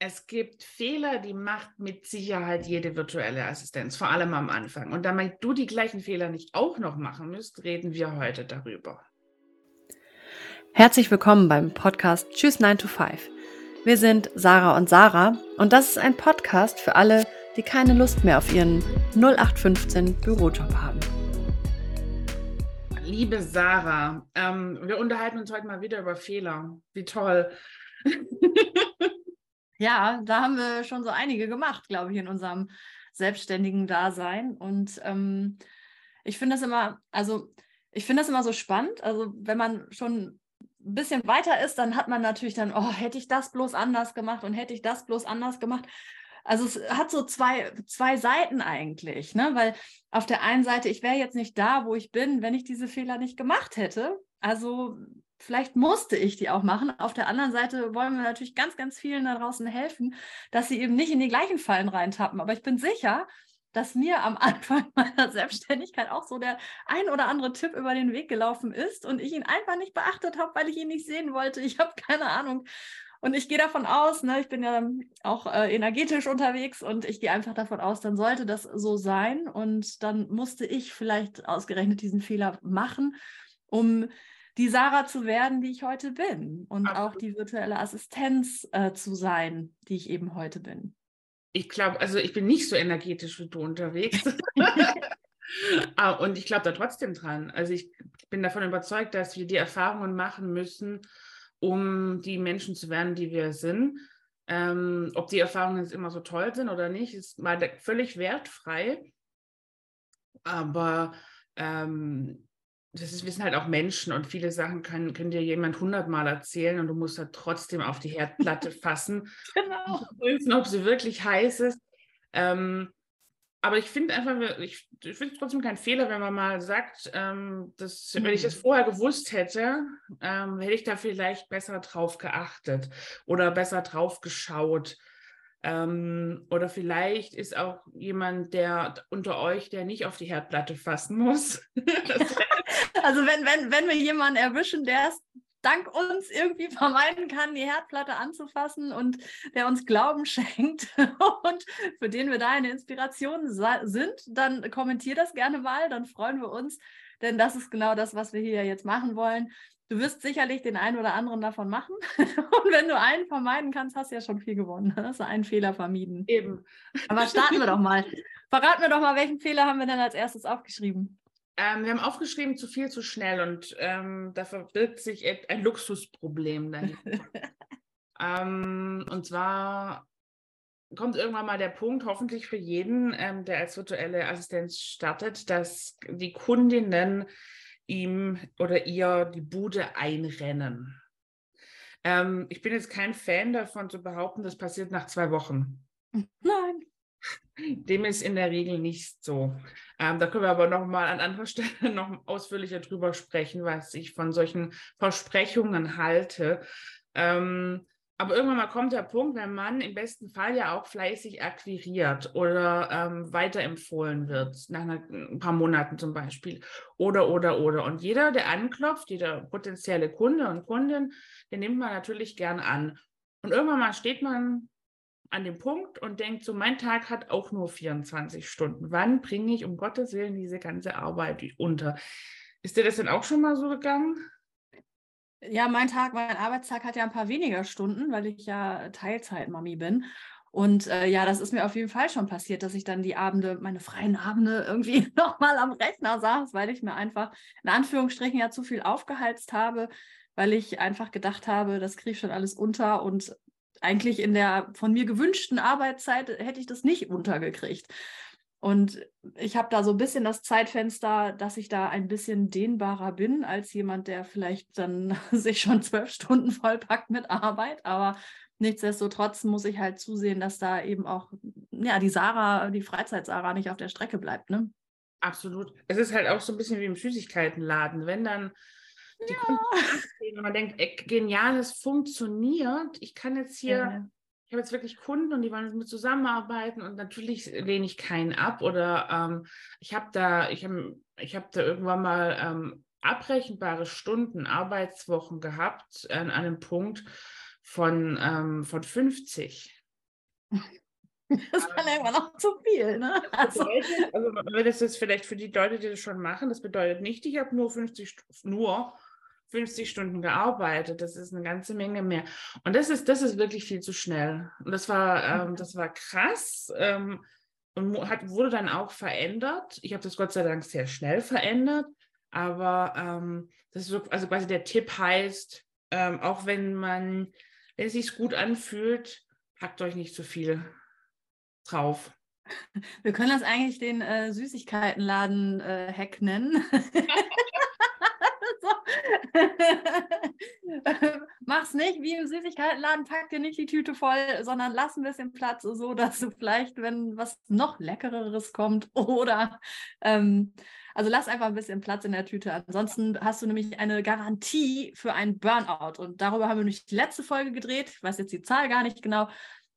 es gibt Fehler, die macht mit Sicherheit jede virtuelle Assistenz, vor allem am Anfang. Und damit du die gleichen Fehler nicht auch noch machen müsst, reden wir heute darüber. Herzlich willkommen beim Podcast Tschüss 9 to 5. Wir sind Sarah und Sarah und das ist ein Podcast für alle, die keine Lust mehr auf ihren 0815 Bürojob haben. Liebe Sarah, ähm, wir unterhalten uns heute mal wieder über Fehler. Wie toll. Ja, da haben wir schon so einige gemacht, glaube ich, in unserem selbstständigen Dasein. Und ähm, ich finde das immer, also ich finde das immer so spannend. Also wenn man schon ein bisschen weiter ist, dann hat man natürlich dann, oh, hätte ich das bloß anders gemacht und hätte ich das bloß anders gemacht. Also es hat so zwei, zwei Seiten eigentlich, ne? Weil auf der einen Seite, ich wäre jetzt nicht da, wo ich bin, wenn ich diese Fehler nicht gemacht hätte. Also vielleicht musste ich die auch machen. Auf der anderen Seite wollen wir natürlich ganz, ganz vielen da draußen helfen, dass sie eben nicht in die gleichen Fallen reintappen. Aber ich bin sicher, dass mir am Anfang meiner Selbstständigkeit auch so der ein oder andere Tipp über den Weg gelaufen ist und ich ihn einfach nicht beachtet habe, weil ich ihn nicht sehen wollte. Ich habe keine Ahnung. Und ich gehe davon aus, ne, ich bin ja auch äh, energetisch unterwegs und ich gehe einfach davon aus, dann sollte das so sein. Und dann musste ich vielleicht ausgerechnet diesen Fehler machen, um die Sarah zu werden, die ich heute bin und Absolut. auch die virtuelle Assistenz äh, zu sein, die ich eben heute bin. Ich glaube, also ich bin nicht so energetisch wie du unterwegs. Ah, und ich glaube da trotzdem dran. Also ich bin davon überzeugt, dass wir die Erfahrungen machen müssen, um die Menschen zu werden, die wir sind. Ähm, ob die Erfahrungen jetzt immer so toll sind oder nicht, ist mal völlig wertfrei. Aber ähm, das ist, wir sind halt auch Menschen und viele Sachen kann, kann dir jemand hundertmal erzählen und du musst halt trotzdem auf die Herdplatte fassen. genau. Und prüfen, ob sie wirklich heiß ist. Ähm, aber ich finde einfach, ich, ich finde es trotzdem kein Fehler, wenn man mal sagt, ähm, dass, mhm. wenn ich das mhm. vorher gewusst hätte, ähm, hätte ich da vielleicht besser drauf geachtet oder besser drauf geschaut. Ähm, oder vielleicht ist auch jemand, der unter euch, der nicht auf die Herdplatte fassen muss. also wenn, wenn, wenn wir jemanden erwischen, der es dank uns irgendwie vermeiden kann, die Herdplatte anzufassen und der uns Glauben schenkt und für den wir da eine Inspiration sind, dann kommentiert das gerne mal, dann freuen wir uns, denn das ist genau das, was wir hier jetzt machen wollen. Du wirst sicherlich den einen oder anderen davon machen. Und wenn du einen vermeiden kannst, hast du ja schon viel gewonnen. Hast du einen Fehler vermieden. Eben. Aber starten wir doch mal. Verraten wir doch mal, welchen Fehler haben wir denn als erstes aufgeschrieben? Ähm, wir haben aufgeschrieben, zu viel, zu schnell. Und ähm, da verbirgt sich ein Luxusproblem dahinter. ähm, und zwar kommt irgendwann mal der Punkt, hoffentlich für jeden, ähm, der als virtuelle Assistenz startet, dass die Kundinnen ihm oder ihr die Bude einrennen. Ähm, ich bin jetzt kein Fan davon zu behaupten, das passiert nach zwei Wochen. Nein. Dem ist in der Regel nicht so. Ähm, da können wir aber noch mal an anderer Stelle noch ausführlicher drüber sprechen, was ich von solchen Versprechungen halte. Ähm, aber irgendwann mal kommt der Punkt, wenn man im besten Fall ja auch fleißig akquiriert oder ähm, weiterempfohlen wird, nach einer, ein paar Monaten zum Beispiel. Oder, oder, oder. Und jeder, der anklopft, jeder potenzielle Kunde und Kundin, den nimmt man natürlich gern an. Und irgendwann mal steht man an dem Punkt und denkt so, mein Tag hat auch nur 24 Stunden. Wann bringe ich um Gottes Willen diese ganze Arbeit unter? Ist dir das denn auch schon mal so gegangen? Ja, mein Tag, mein Arbeitstag hat ja ein paar weniger Stunden, weil ich ja Teilzeit-Mami bin. Und äh, ja, das ist mir auf jeden Fall schon passiert, dass ich dann die Abende, meine freien Abende irgendwie nochmal am Rechner saß, weil ich mir einfach in Anführungsstrichen ja zu viel aufgeheizt habe, weil ich einfach gedacht habe, das kriege ich schon alles unter und eigentlich in der von mir gewünschten Arbeitszeit hätte ich das nicht untergekriegt. Und ich habe da so ein bisschen das Zeitfenster, dass ich da ein bisschen dehnbarer bin als jemand, der vielleicht dann sich schon zwölf Stunden vollpackt mit Arbeit. Aber nichtsdestotrotz muss ich halt zusehen, dass da eben auch ja, die Sarah, die Freizeit-Sarah nicht auf der Strecke bleibt. Ne? Absolut. Es ist halt auch so ein bisschen wie im Süßigkeitenladen. Wenn dann die ja. Kunden und man denkt, ey, genial, es funktioniert. Ich kann jetzt hier ja ich habe jetzt wirklich Kunden und die wollen mit zusammenarbeiten und natürlich lehne ich keinen ab oder ähm, ich habe da, ich habe ich hab da irgendwann mal ähm, abrechenbare Stunden, Arbeitswochen gehabt an einem Punkt von, ähm, von 50. Das ist dann irgendwann auch zu viel. Ne? Also, bedeutet, also wenn das jetzt vielleicht für die Leute, die das schon machen, das bedeutet nicht, ich habe nur 50, nur 50 Stunden gearbeitet. Das ist eine ganze Menge mehr. Und das ist, das ist wirklich viel zu schnell. Und das war, ähm, das war krass. Ähm, und hat, wurde dann auch verändert. Ich habe das Gott sei Dank sehr schnell verändert. Aber ähm, das ist so, also quasi der Tipp heißt, ähm, auch wenn man, wenn es sich gut anfühlt, packt euch nicht zu viel drauf. Wir können das eigentlich den äh, Süßigkeitenladen-Hack äh, nennen. Mach's nicht wie im Süßigkeitenladen, pack dir nicht die Tüte voll, sondern lass ein bisschen Platz, so dass du vielleicht, wenn was noch Leckereres kommt oder ähm, also lass einfach ein bisschen Platz in der Tüte. Ansonsten hast du nämlich eine Garantie für einen Burnout. Und darüber haben wir nämlich die letzte Folge gedreht. Ich weiß jetzt die Zahl gar nicht genau.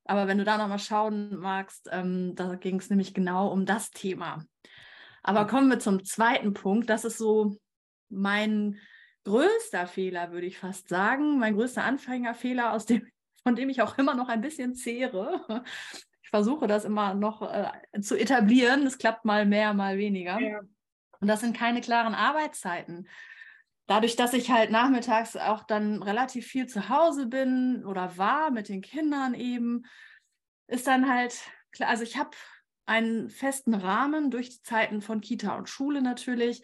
Aber wenn du da nochmal schauen magst, ähm, da ging es nämlich genau um das Thema. Aber kommen wir zum zweiten Punkt. Das ist so mein größter Fehler, würde ich fast sagen. Mein größter Anfängerfehler, aus dem, von dem ich auch immer noch ein bisschen zehre. Ich versuche das immer noch äh, zu etablieren. Es klappt mal mehr, mal weniger. Ja. Und das sind keine klaren Arbeitszeiten. Dadurch, dass ich halt nachmittags auch dann relativ viel zu Hause bin oder war mit den Kindern eben, ist dann halt klar, also ich habe einen festen Rahmen durch die Zeiten von Kita und Schule natürlich,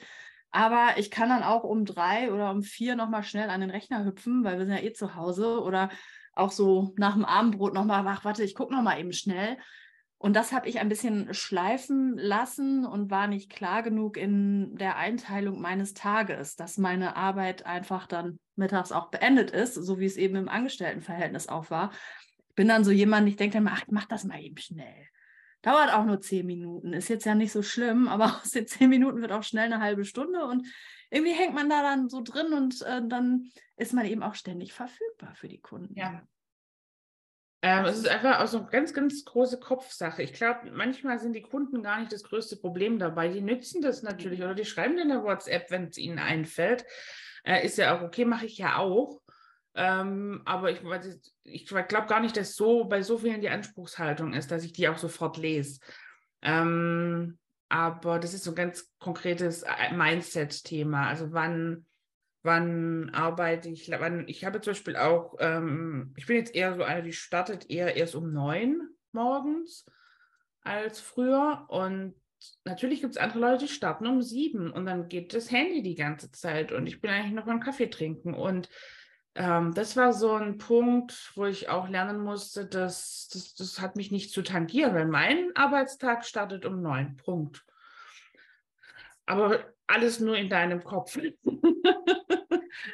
aber ich kann dann auch um drei oder um vier nochmal schnell an den Rechner hüpfen, weil wir sind ja eh zu Hause oder auch so nach dem Abendbrot nochmal, ach, warte, ich gucke nochmal eben schnell. Und das habe ich ein bisschen schleifen lassen und war nicht klar genug in der Einteilung meines Tages, dass meine Arbeit einfach dann mittags auch beendet ist, so wie es eben im Angestelltenverhältnis auch war. Ich bin dann so jemand, ich denke dann mal, ach, mach das mal eben schnell. Dauert auch nur zehn Minuten, ist jetzt ja nicht so schlimm, aber aus den zehn Minuten wird auch schnell eine halbe Stunde und irgendwie hängt man da dann so drin und äh, dann ist man eben auch ständig verfügbar für die Kunden. Ja, ähm, es ist einfach auch so eine ganz, ganz große Kopfsache. Ich glaube, manchmal sind die Kunden gar nicht das größte Problem dabei. Die nützen das natürlich oder die schreiben in der WhatsApp, wenn es ihnen einfällt. Äh, ist ja auch okay, mache ich ja auch. Ähm, aber ich, ich glaube gar nicht, dass so bei so vielen die Anspruchshaltung ist, dass ich die auch sofort lese. Ähm, aber das ist so ein ganz konkretes äh, Mindset-Thema. Also wann wann arbeite ich, wann, ich habe zum Beispiel auch, ähm, ich bin jetzt eher so eine, die startet eher erst um neun morgens als früher und natürlich gibt es andere Leute, die starten um sieben und dann geht das Handy die ganze Zeit und ich bin eigentlich noch beim Kaffee trinken und ähm, das war so ein Punkt, wo ich auch lernen musste, dass das, das hat mich nicht zu tangieren, weil mein Arbeitstag startet um neun, Punkt. Aber alles nur in deinem Kopf.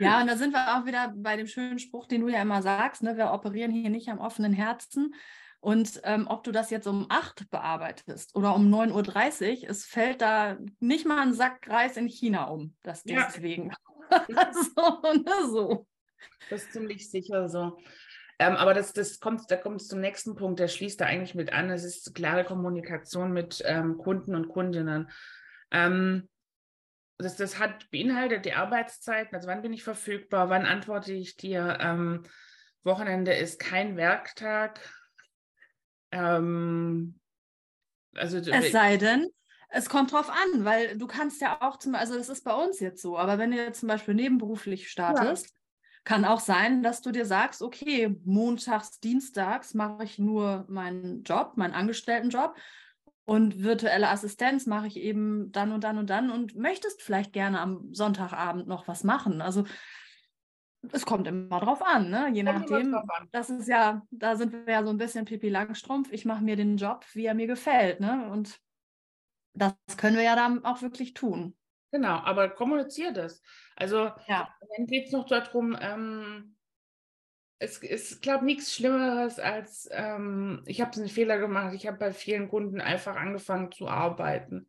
Ja, und da sind wir auch wieder bei dem schönen Spruch, den du ja immer sagst, ne? wir operieren hier nicht am offenen Herzen. Und ähm, ob du das jetzt um 8 bearbeitest oder um 9.30 Uhr, es fällt da nicht mal ein Sack Reis in China um. Das deswegen. Ja. so, ne, so. Das ist ziemlich sicher so. Ähm, aber das, das kommt, da kommt es zum nächsten Punkt, der schließt da eigentlich mit an. Es ist klare Kommunikation mit ähm, Kunden und Kundinnen. Ähm, das, das hat beinhaltet die Arbeitszeiten, also wann bin ich verfügbar, wann antworte ich dir. Ähm, Wochenende ist kein Werktag. Ähm, also, es sei denn, es kommt drauf an, weil du kannst ja auch zum also das ist bei uns jetzt so, aber wenn du jetzt zum Beispiel nebenberuflich startest, ja. Kann auch sein, dass du dir sagst, okay, montags, dienstags mache ich nur meinen Job, meinen Angestelltenjob und virtuelle Assistenz mache ich eben dann und dann und dann und möchtest vielleicht gerne am Sonntagabend noch was machen. Also es kommt immer drauf an, ne? je kommt nachdem. Das ist ja, da sind wir ja so ein bisschen Pipi Langstrumpf. Ich mache mir den Job, wie er mir gefällt. Ne? Und das können wir ja dann auch wirklich tun. Genau, aber kommuniziere das. Also ja. dann geht es noch darum, ähm, es ist, glaube nichts Schlimmeres als, ähm, ich habe einen Fehler gemacht. Ich habe bei vielen Kunden einfach angefangen zu arbeiten,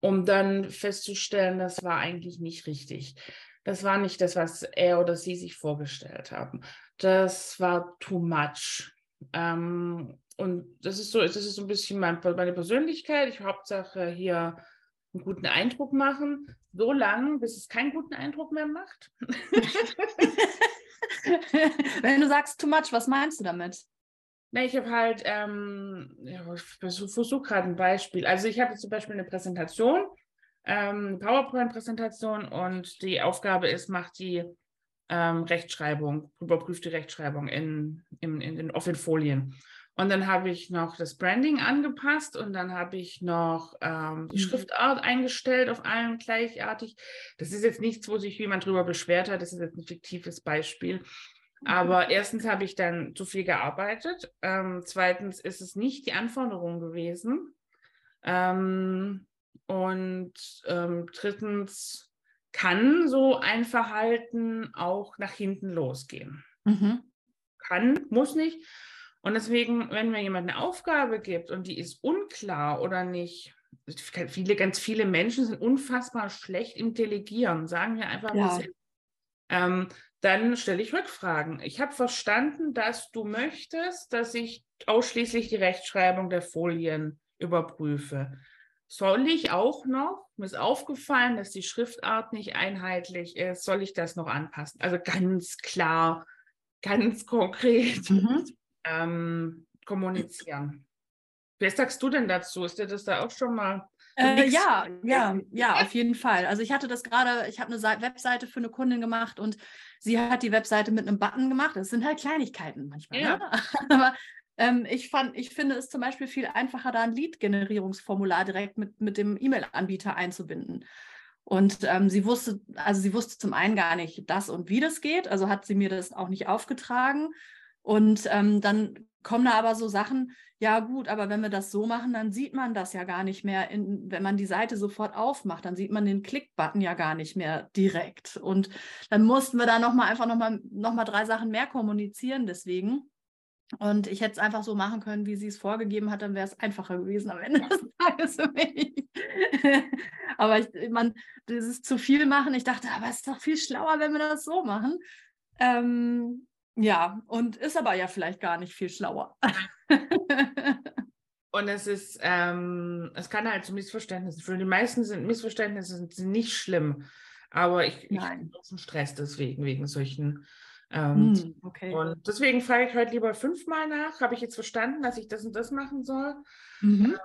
um dann festzustellen, das war eigentlich nicht richtig. Das war nicht das, was er oder sie sich vorgestellt haben. Das war too much. Ähm, und das ist so, das ist so ein bisschen mein, meine Persönlichkeit. Ich Hauptsache hier einen guten Eindruck machen, so lange, bis es keinen guten Eindruck mehr macht. Wenn du sagst too much, was meinst du damit? Na, ich habe halt, ähm, ja, ich versuche gerade ein Beispiel. Also ich habe zum Beispiel eine Präsentation, ähm, eine PowerPoint-Präsentation und die Aufgabe ist, macht die ähm, Rechtschreibung, überprüft die Rechtschreibung in, in, in den, den Folien. Und dann habe ich noch das Branding angepasst und dann habe ich noch ähm, die mhm. Schriftart eingestellt auf allen gleichartig. Das ist jetzt nichts, wo sich jemand drüber beschwert hat. Das ist jetzt ein fiktives Beispiel. Aber mhm. erstens habe ich dann zu viel gearbeitet. Ähm, zweitens ist es nicht die Anforderung gewesen. Ähm, und ähm, drittens kann so ein Verhalten auch nach hinten losgehen. Mhm. Kann, muss nicht. Und deswegen, wenn mir jemand eine Aufgabe gibt und die ist unklar oder nicht, viele, ganz viele Menschen sind unfassbar schlecht im Delegieren, sagen wir einfach, ja. ähm, dann stelle ich Rückfragen. Ich habe verstanden, dass du möchtest, dass ich ausschließlich die Rechtschreibung der Folien überprüfe. Soll ich auch noch, mir ist aufgefallen, dass die Schriftart nicht einheitlich ist, soll ich das noch anpassen? Also ganz klar, ganz konkret. Mhm ähm, kommunizieren. Was sagst du denn dazu? Ist dir das da auch schon mal? Äh, ja, ja, ja, auf jeden Fall. Also ich hatte das gerade, ich habe eine Webseite für eine Kundin gemacht und sie hat die Webseite mit einem Button gemacht. Das sind halt Kleinigkeiten manchmal. Ja. Ne? Aber ähm, ich fand, ich finde es zum Beispiel viel einfacher, da ein Lead-Generierungsformular direkt mit, mit dem E-Mail-Anbieter einzubinden. Und ähm, sie wusste, also sie wusste zum einen gar nicht, das und wie das geht, also hat sie mir das auch nicht aufgetragen. Und ähm, dann kommen da aber so Sachen, ja gut, aber wenn wir das so machen, dann sieht man das ja gar nicht mehr, in, wenn man die Seite sofort aufmacht, dann sieht man den Klick-Button ja gar nicht mehr direkt. Und dann mussten wir da nochmal einfach nochmal noch mal drei Sachen mehr kommunizieren deswegen. Und ich hätte es einfach so machen können, wie sie es vorgegeben hat, dann wäre es einfacher gewesen am Ende des Tages für mich. aber ich, man, dieses zu viel machen, ich dachte, aber es ist doch viel schlauer, wenn wir das so machen. Ähm, ja, und ist aber ja vielleicht gar nicht viel schlauer. und es ist, ähm, es kann halt zu Missverständnissen führen. Die meisten sind Missverständnisse sind, nicht schlimm, aber ich, ich bin Stress deswegen, wegen solchen. Ähm, hm, okay. Und deswegen frage ich heute lieber fünfmal nach. Habe ich jetzt verstanden, dass ich das und das machen soll? Mhm. Ähm,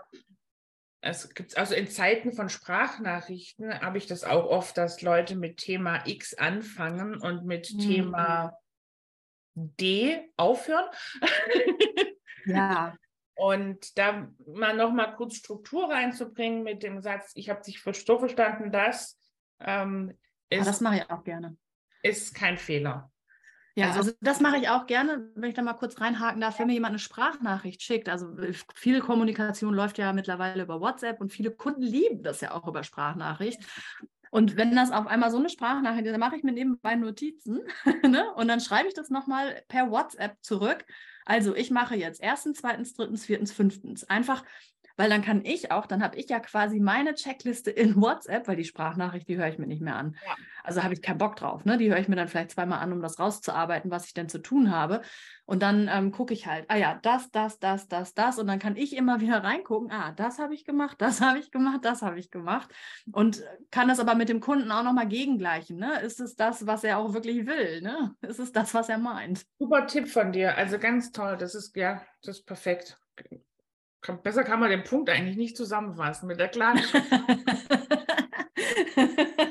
es gibt also in Zeiten von Sprachnachrichten habe ich das auch oft, dass Leute mit Thema X anfangen und mit mhm. Thema D aufhören. Ja. Und da mal noch mal kurz Struktur reinzubringen mit dem Satz, ich habe dich so verstanden, dass ähm, ist, ja, das mache ich auch gerne. Ist kein Fehler. Ja, also, also das mache ich auch gerne, wenn ich da mal kurz reinhaken darf, wenn mir jemand eine Sprachnachricht schickt. Also äh, viele Kommunikation läuft ja mittlerweile über WhatsApp und viele Kunden lieben das ja auch über Sprachnachricht. Und wenn das auf einmal so eine Sprachnachricht ist, dann mache ich mir nebenbei Notizen ne? und dann schreibe ich das nochmal per WhatsApp zurück. Also ich mache jetzt erstens, zweitens, drittens, viertens, fünftens. Einfach weil dann kann ich auch, dann habe ich ja quasi meine Checkliste in WhatsApp, weil die Sprachnachricht, die höre ich mir nicht mehr an. Ja. Also habe ich keinen Bock drauf. Ne? Die höre ich mir dann vielleicht zweimal an, um das rauszuarbeiten, was ich denn zu tun habe. Und dann ähm, gucke ich halt, ah ja, das, das, das, das, das. Und dann kann ich immer wieder reingucken, ah, das habe ich gemacht, das habe ich gemacht, das habe ich gemacht. Und kann das aber mit dem Kunden auch nochmal gegengleichen. Ne? Ist es das, was er auch wirklich will? Ne? Ist es das, was er meint? Super Tipp von dir. Also ganz toll. Das ist, ja, das ist perfekt besser kann man den Punkt eigentlich nicht zusammenfassen mit der klaren.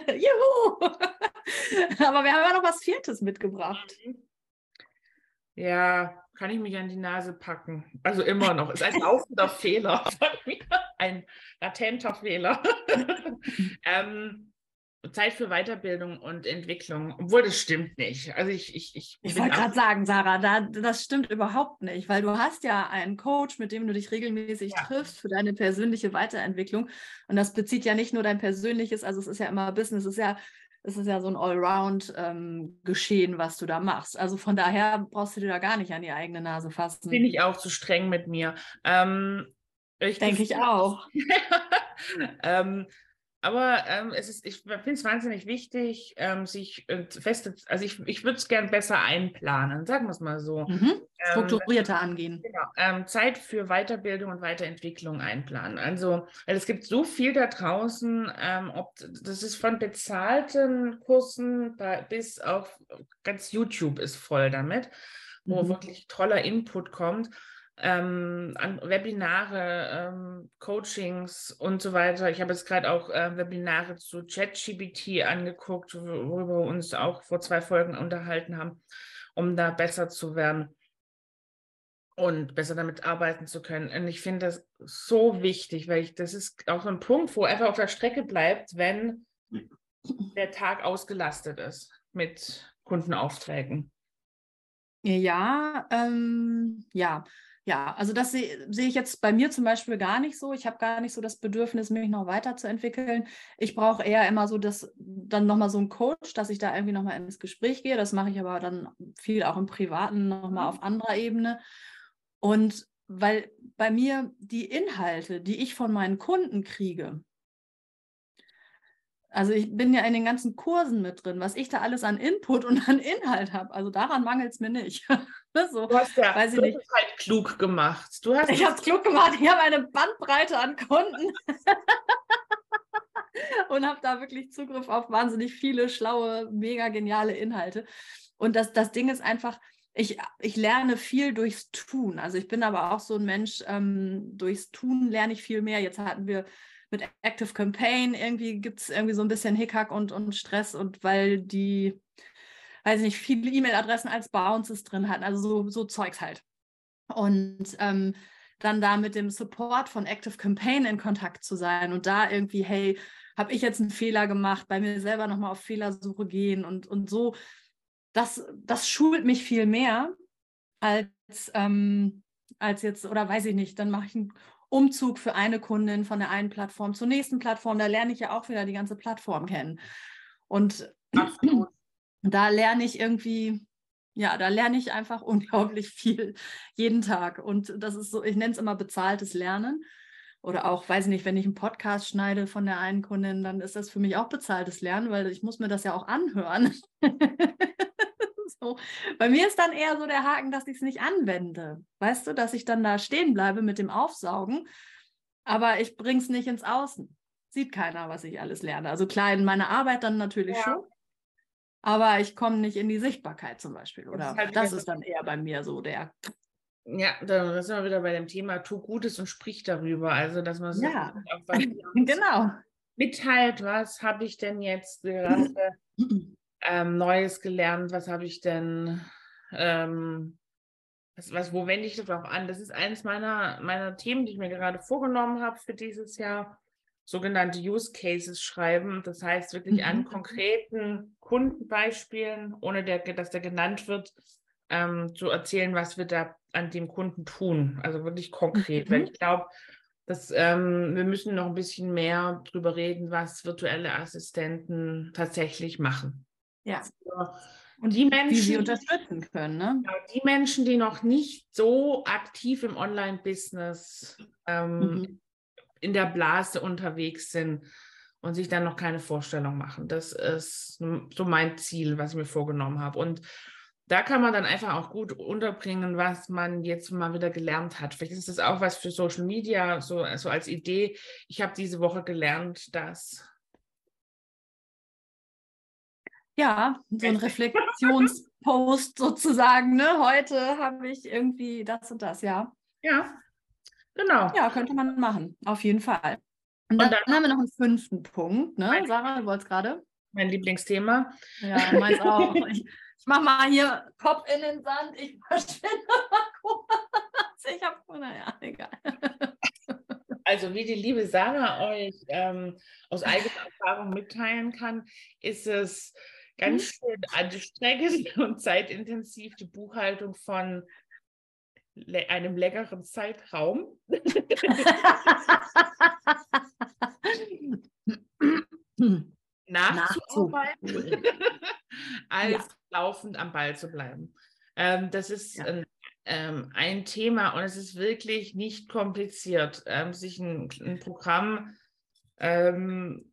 Juhu! Aber wir haben ja noch was Viertes mitgebracht. Ja, kann ich mich an die Nase packen. Also immer noch. Ist ein laufender Fehler Ein latenter Fehler. ähm, Zeit für Weiterbildung und Entwicklung, obwohl das stimmt nicht. Also ich, ich, ich, ich wollte gerade sagen, Sarah, da, das stimmt überhaupt nicht, weil du hast ja einen Coach, mit dem du dich regelmäßig ja. triffst für deine persönliche Weiterentwicklung. Und das bezieht ja nicht nur dein persönliches, also es ist ja immer Business, es ist ja, es ist ja so ein Allround-Geschehen, ähm, was du da machst. Also von daher brauchst du dir da gar nicht an die eigene Nase fassen. Bin ich auch zu streng mit mir. Ähm, Denke ich auch. ähm, aber ähm, es ist, ich finde es wahnsinnig wichtig, ähm, sich äh, feste, also ich, ich würde es gern besser einplanen, sagen wir es mal so. Mhm. Ähm, Strukturierter ähm, angehen. Genau, ähm, Zeit für Weiterbildung und Weiterentwicklung einplanen. Also, weil es gibt so viel da draußen, ähm, ob das ist von bezahlten Kursen bis auf ganz YouTube ist voll damit, wo mhm. wirklich toller Input kommt. Ähm, an Webinare, ähm, Coachings und so weiter. Ich habe jetzt gerade auch äh, Webinare zu ChatGPT angeguckt, worüber wir uns auch vor zwei Folgen unterhalten haben, um da besser zu werden und besser damit arbeiten zu können. Und ich finde das so wichtig, weil ich, das ist auch so ein Punkt, wo einfach auf der Strecke bleibt, wenn der Tag ausgelastet ist mit Kundenaufträgen. Ja, ähm, ja. Ja, also das sehe seh ich jetzt bei mir zum Beispiel gar nicht so. Ich habe gar nicht so das Bedürfnis, mich noch weiterzuentwickeln. Ich brauche eher immer so das, dann nochmal so einen Coach, dass ich da irgendwie nochmal ins Gespräch gehe. Das mache ich aber dann viel auch im Privaten nochmal auf anderer Ebene. Und weil bei mir die Inhalte, die ich von meinen Kunden kriege, also ich bin ja in den ganzen Kursen mit drin, was ich da alles an Input und an Inhalt habe. Also daran mangelt es mir nicht. so, du hast ja weiß ich nicht. halt klug gemacht. Du hast ich habe es klug gemacht. Ich habe eine Bandbreite an Kunden und habe da wirklich Zugriff auf wahnsinnig viele schlaue, mega geniale Inhalte. Und das, das Ding ist einfach, ich, ich lerne viel durchs Tun. Also ich bin aber auch so ein Mensch, ähm, durchs Tun lerne ich viel mehr. Jetzt hatten wir mit Active Campaign irgendwie gibt es irgendwie so ein bisschen Hickhack und, und Stress und weil die, weiß ich nicht, viele E-Mail-Adressen als Bounces drin hatten, also so, so Zeugs halt. Und ähm, dann da mit dem Support von Active Campaign in Kontakt zu sein und da irgendwie, hey, habe ich jetzt einen Fehler gemacht, bei mir selber nochmal auf Fehlersuche gehen und, und so, das, das schult mich viel mehr als, ähm, als jetzt, oder weiß ich nicht, dann mache ich einen Umzug für eine Kundin von der einen Plattform zur nächsten Plattform. Da lerne ich ja auch wieder die ganze Plattform kennen. Und da lerne ich irgendwie, ja, da lerne ich einfach unglaublich viel jeden Tag. Und das ist so, ich nenne es immer bezahltes Lernen. Oder auch, weiß ich nicht, wenn ich einen Podcast schneide von der einen Kundin, dann ist das für mich auch bezahltes Lernen, weil ich muss mir das ja auch anhören. so. Bei mir ist dann eher so der Haken, dass ich es nicht anwende. Weißt du, dass ich dann da stehen bleibe mit dem Aufsaugen, aber ich bringe es nicht ins Außen. Sieht keiner, was ich alles lerne. Also klar, in meiner Arbeit dann natürlich ja. schon, aber ich komme nicht in die Sichtbarkeit zum Beispiel. Oder das, halt das ist dann eher bei mir so der. Ja, da sind wir wieder bei dem Thema, tu Gutes und sprich darüber. Also, dass man so ja. genau. mitteilt, was habe ich denn jetzt gerade ähm, Neues gelernt? Was habe ich denn, ähm, was, was, wo wende ich das auch an? Das ist eines meiner, meiner Themen, die ich mir gerade vorgenommen habe für dieses Jahr. Sogenannte Use Cases schreiben. Das heißt wirklich mhm. an konkreten Kundenbeispielen, ohne der, dass der genannt wird, ähm, zu erzählen, was wir da an dem Kunden tun. Also wirklich konkret. Mhm. Weil ich glaube, dass ähm, wir müssen noch ein bisschen mehr drüber reden, was virtuelle Assistenten tatsächlich machen. Ja. Und die Menschen, die sie unterstützen können. Ne? die Menschen, die noch nicht so aktiv im Online-Business ähm, mhm. in der Blase unterwegs sind und sich dann noch keine Vorstellung machen. Das ist so mein Ziel, was ich mir vorgenommen habe. Und da kann man dann einfach auch gut unterbringen, was man jetzt mal wieder gelernt hat. Vielleicht ist das auch was für Social Media, so also als Idee. Ich habe diese Woche gelernt, dass ja, so ein Reflexionspost sozusagen. Ne? Heute habe ich irgendwie das und das, ja. Ja, genau. Ja, könnte man machen, auf jeden Fall. Und dann, und dann haben wir noch einen fünften Punkt, ne? Sarah, du wolltest gerade? Mein Lieblingsthema. Ja, meins auch. ich, ich mache mal hier Kopf in den Sand, ich verschwinde mal kurz. Ich habe, naja, egal. Also wie die liebe Sarah euch ähm, aus eigener Erfahrung mitteilen kann, ist es ganz hm? schön anstrengend und zeitintensiv die Buchhaltung von le einem längeren Zeitraum. nachzuarbeiten, als ja. laufend am Ball zu bleiben. Ähm, das ist ja. ein, ähm, ein, Thema und es ist wirklich nicht kompliziert, ähm, sich ein, ein Programm ähm,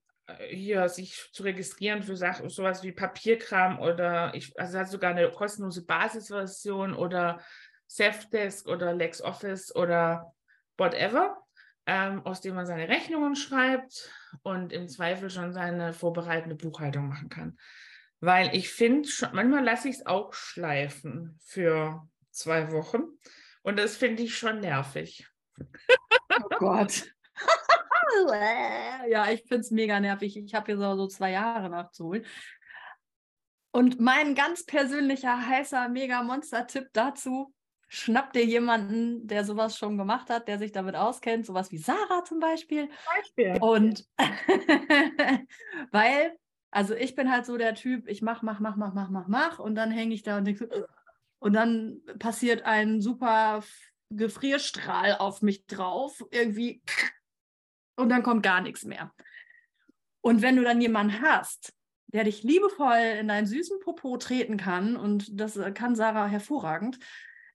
hier sich zu registrieren für Sachen, sowas wie Papierkram oder ich, also hat sogar eine kostenlose Basisversion oder Safdesk oder LexOffice oder whatever, ähm, aus dem man seine Rechnungen schreibt und im Zweifel schon seine vorbereitende Buchhaltung machen kann. Weil ich finde, manchmal lasse ich es auch schleifen für zwei Wochen Und das finde ich schon nervig. Oh Gott. Ja, ich finde es mega nervig. Ich habe hier so, so zwei Jahre nachzuholen. Und mein ganz persönlicher heißer Mega-Monster-Tipp dazu: Schnapp dir jemanden, der sowas schon gemacht hat, der sich damit auskennt, sowas wie Sarah zum Beispiel. Beispiel. Und weil, also ich bin halt so der Typ, ich mach, mach, mach, mach, mach, mach, mach und dann hänge ich da und denke so, und dann passiert ein super Gefrierstrahl auf mich drauf, irgendwie, und dann kommt gar nichts mehr. Und wenn du dann jemanden hast, der dich liebevoll in deinen süßen Popo treten kann, und das kann Sarah hervorragend,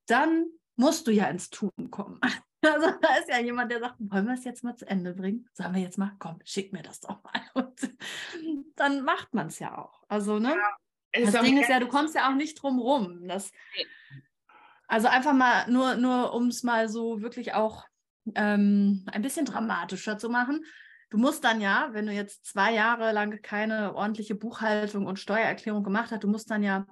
dann musst du ja ins Tun kommen. Also da ist ja jemand, der sagt, wollen wir es jetzt mal zu Ende bringen? Sagen wir jetzt mal, komm, schick mir das doch mal. Und dann macht man es ja auch. Also, ne? Ja, das Ding ist ja, du kommst ja auch nicht drum rum. Das, also einfach mal, nur, nur um es mal so wirklich auch ähm, ein bisschen dramatischer zu machen. Du musst dann ja, wenn du jetzt zwei Jahre lang keine ordentliche Buchhaltung und Steuererklärung gemacht hast, du musst dann ja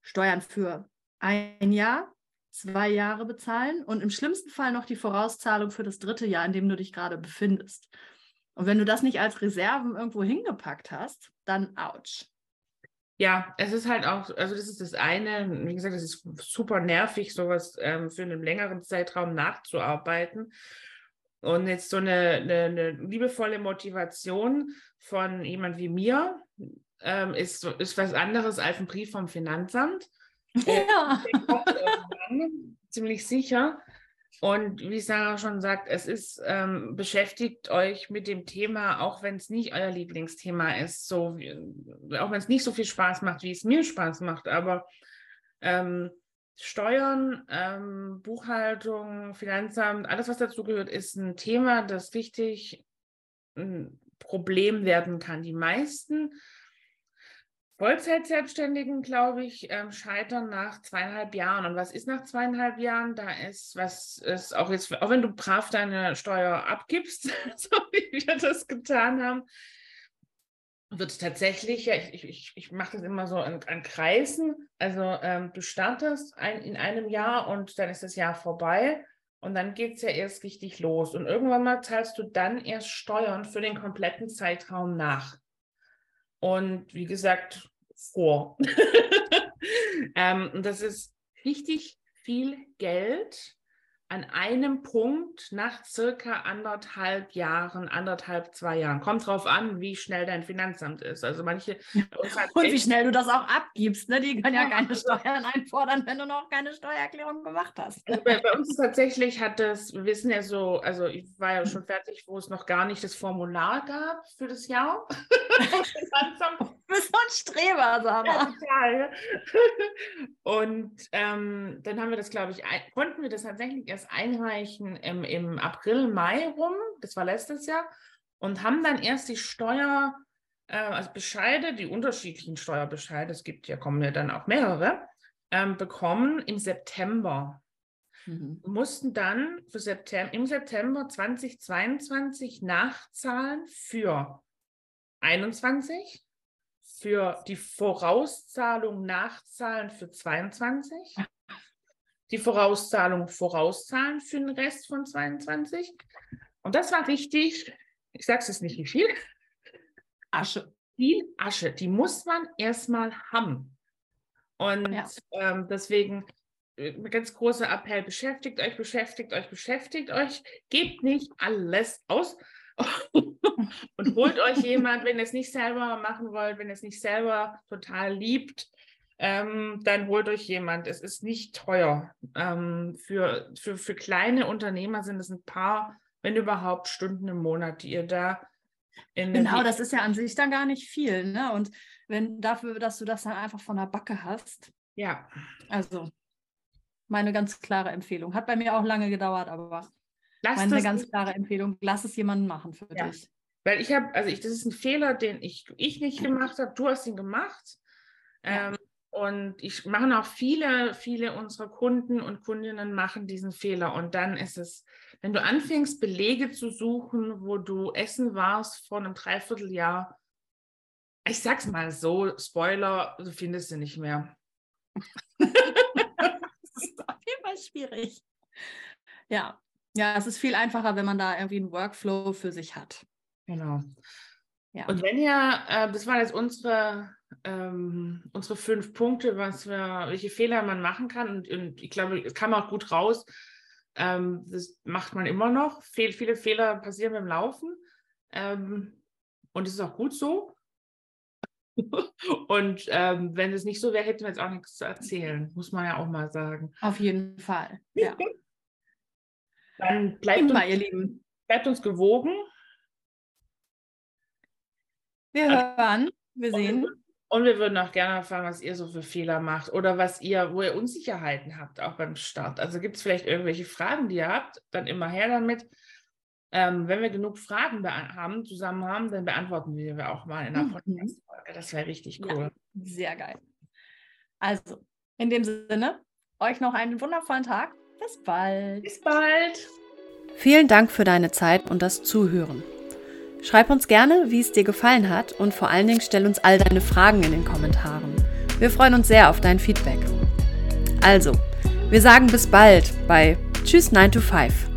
Steuern für ein Jahr, zwei Jahre bezahlen und im schlimmsten Fall noch die Vorauszahlung für das dritte Jahr, in dem du dich gerade befindest. Und wenn du das nicht als Reserven irgendwo hingepackt hast, dann ouch. Ja, es ist halt auch, also das ist das eine, wie gesagt, es ist super nervig, sowas ähm, für einen längeren Zeitraum nachzuarbeiten. Und jetzt so eine, eine, eine liebevolle Motivation von jemand wie mir ähm, ist, ist was anderes als ein Brief vom Finanzamt. Ja. Äh, ziemlich sicher. Und wie Sarah schon sagt, es ist, ähm, beschäftigt euch mit dem Thema, auch wenn es nicht euer Lieblingsthema ist, so wie, auch wenn es nicht so viel Spaß macht, wie es mir Spaß macht, aber ähm, Steuern, ähm, Buchhaltung, Finanzamt, alles, was dazu gehört, ist ein Thema, das richtig ein Problem werden kann. Die meisten Vollzeit-Selbstständigen, glaube ich, ähm, scheitern nach zweieinhalb Jahren. Und was ist nach zweieinhalb Jahren? Da ist, was ist auch jetzt, auch wenn du brav deine Steuer abgibst, so wie wir das getan haben, wird es tatsächlich, ja, ich, ich, ich mache das immer so an, an Kreisen. Also ähm, du startest ein, in einem Jahr und dann ist das Jahr vorbei. Und dann geht es ja erst richtig los. Und irgendwann mal zahlst du dann erst Steuern für den kompletten Zeitraum nach. Und wie gesagt, vor. ähm, das ist richtig viel Geld an einem Punkt nach circa anderthalb Jahren, anderthalb, zwei Jahren. Kommt drauf an, wie schnell dein Finanzamt ist. Also manche. Und wie schnell du das auch abgibst. Ne? Die können ja, keine Steuern einfordern, wenn du noch keine Steuererklärung gemacht hast. Also bei, bei, uns tatsächlich hat das, wir wissen ja so, also ich war ja schon fertig, wo es noch gar nicht das Formular gab für das Jahr. du bist so ein Streber, Sarah. Ja, total. Und ähm, dann haben wir das, glaube ich, konnten wir das tatsächlich erst erst einreichen im, im April, Mai rum, das war letztes Jahr, und haben dann erst die Steuer, äh, also Bescheide, die unterschiedlichen Steuerbescheide, es gibt ja, kommen ja dann auch mehrere, ähm, bekommen im September. Mhm. Mussten dann für September, im September 2022 nachzahlen für 21, für die Vorauszahlung nachzahlen für 22 die Vorauszahlung vorauszahlen für den Rest von 22. Und das war richtig, ich sage es jetzt nicht wie viel, Asche. Viel Asche, die muss man erstmal haben. Und ja. ähm, deswegen äh, ganz großer Appell, beschäftigt euch, beschäftigt euch, beschäftigt euch, gebt nicht alles aus und holt euch jemand, wenn ihr es nicht selber machen wollt, wenn ihr es nicht selber total liebt, ähm, dann holt euch jemand. Es ist nicht teuer. Ähm, für, für, für kleine Unternehmer sind es ein paar, wenn überhaupt, Stunden im Monat, die ihr da in Genau, das ist ja an sich dann gar nicht viel. Ne? Und wenn dafür, dass du das dann einfach von der Backe hast. Ja. Also meine ganz klare Empfehlung. Hat bei mir auch lange gedauert, aber lass meine ganz klare Empfehlung, lass es jemanden machen für ja. dich. Weil ich habe, also ich, das ist ein Fehler, den ich, ich nicht gemacht habe. Du hast ihn gemacht. Ja. Ähm, und ich machen auch viele, viele unserer Kunden und Kundinnen machen diesen Fehler. Und dann ist es, wenn du anfängst, Belege zu suchen, wo du essen warst vor einem Dreivierteljahr, ich sag's mal so, Spoiler, du findest sie nicht mehr. das ist auf jeden Fall schwierig. Ja, ja, es ist viel einfacher, wenn man da irgendwie einen Workflow für sich hat. Genau. Ja. Und wenn ihr, äh, das waren jetzt unsere, ähm, unsere fünf Punkte, was wir, welche Fehler man machen kann. Und, und ich glaube, es kam auch gut raus. Ähm, das macht man immer noch. Viel, viele Fehler passieren beim Laufen. Ähm, und es ist auch gut so. und ähm, wenn es nicht so wäre, hätten wir jetzt auch nichts zu erzählen, muss man ja auch mal sagen. Auf jeden Fall. Ja. Dann bleibt uns, ihr Lieben. bleibt uns gewogen. Wir hören, wir sehen. Und wir würden auch gerne erfahren, was ihr so für Fehler macht oder was ihr, wo ihr Unsicherheiten habt, auch beim Start. Also gibt es vielleicht irgendwelche Fragen, die ihr habt, dann immer her damit. Ähm, wenn wir genug Fragen haben, zusammen haben, dann beantworten wir auch mal in einer mhm. Podcast-Folge. Das wäre richtig cool. Ja, sehr geil. Also, in dem Sinne, euch noch einen wundervollen Tag. Bis bald. Bis bald. Vielen Dank für deine Zeit und das Zuhören. Schreib uns gerne, wie es dir gefallen hat und vor allen Dingen stell uns all deine Fragen in den Kommentaren. Wir freuen uns sehr auf dein Feedback. Also, wir sagen bis bald bei Tschüss 9 to 5.